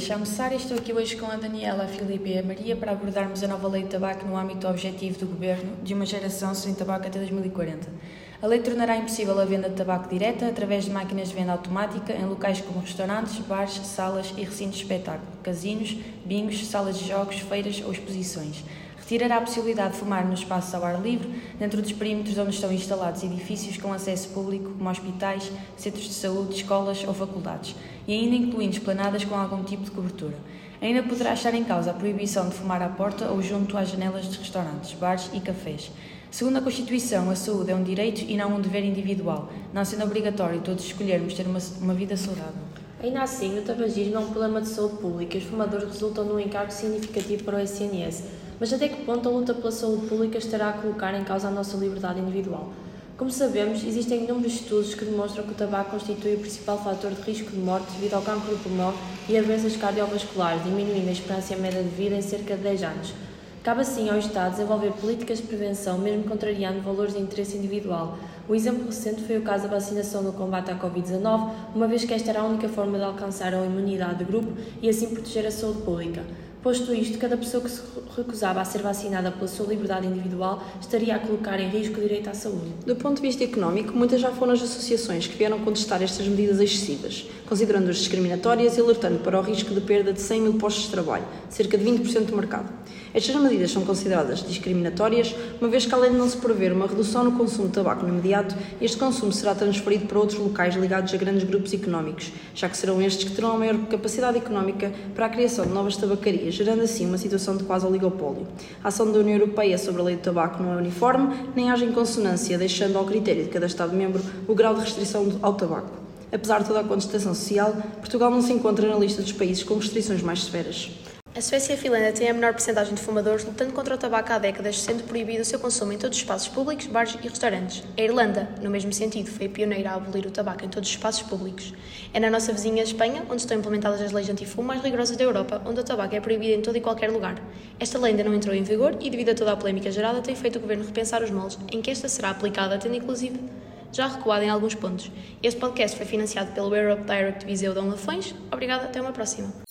chamo Sara e estou aqui hoje com a Daniela, a Filipe e a Maria para abordarmos a nova lei de tabaco no âmbito objetivo do Governo de uma geração sem tabaco até 2040. A lei tornará impossível a venda de tabaco direta através de máquinas de venda automática em locais como restaurantes, bares, salas e recintos de espetáculo, casinos, bingos, salas de jogos, feiras ou exposições retirará a possibilidade de fumar nos espaços ao ar livre, dentro dos perímetros onde estão instalados edifícios com acesso público, como hospitais, centros de saúde, escolas ou faculdades, e ainda incluindo esplanadas com algum tipo de cobertura. Ainda poderá estar em causa a proibição de fumar à porta ou junto às janelas de restaurantes, bares e cafés. Segundo a Constituição, a saúde é um direito e não um dever individual, não sendo obrigatório todos escolhermos ter uma, uma vida saudável. Ainda assim, o tabagismo é um problema de saúde pública e os fumadores resultam num encargo significativo para o SNS, mas até que ponto a luta pela saúde pública estará a colocar em causa a nossa liberdade individual? Como sabemos, existem inúmeros estudos que demonstram que o tabaco constitui o principal fator de risco de morte devido ao cancro do pulmão e a doenças cardiovasculares, diminuindo a esperança média de vida em cerca de 10 anos. Cabe assim ao Estado desenvolver políticas de prevenção, mesmo contrariando valores de interesse individual. O exemplo recente foi o caso da vacinação no combate à Covid-19, uma vez que esta era a única forma de alcançar a imunidade de grupo e assim proteger a saúde pública. Posto isto, cada pessoa que se recusava a ser vacinada pela sua liberdade individual estaria a colocar em risco o direito à saúde. Do ponto de vista económico, muitas já foram as associações que vieram contestar estas medidas excessivas, considerando-as discriminatórias e alertando para o risco de perda de 100 mil postos de trabalho, cerca de 20% do mercado. Estas medidas são consideradas discriminatórias, uma vez que, além de não se prever uma redução no consumo de tabaco no imediato, este consumo será transferido para outros locais ligados a grandes grupos económicos, já que serão estes que terão a maior capacidade económica para a criação de novas tabacarias, gerando assim uma situação de quase oligopólio. A ação da União Europeia sobre a lei do tabaco não é uniforme, nem age em consonância, deixando ao critério de cada Estado-membro o grau de restrição ao tabaco. Apesar de toda a contestação social, Portugal não se encontra na lista dos países com restrições mais severas. A Suécia e a Finlândia têm a menor percentagem de fumadores, lutando contra o tabaco há décadas, sendo proibido o seu consumo em todos os espaços públicos, bares e restaurantes. A Irlanda, no mesmo sentido, foi pioneira a abolir o tabaco em todos os espaços públicos. É na nossa vizinha Espanha, onde estão implementadas as leis antifumo mais rigorosas da Europa, onde o tabaco é proibido em todo e qualquer lugar. Esta lei ainda não entrou em vigor e, devido a toda a polémica gerada, tem feito o governo repensar os moldes em que esta será aplicada, tendo inclusive já recuado em alguns pontos. Este podcast foi financiado pelo Europe Direct Viseu Dom Lafões. Obrigada, até uma próxima.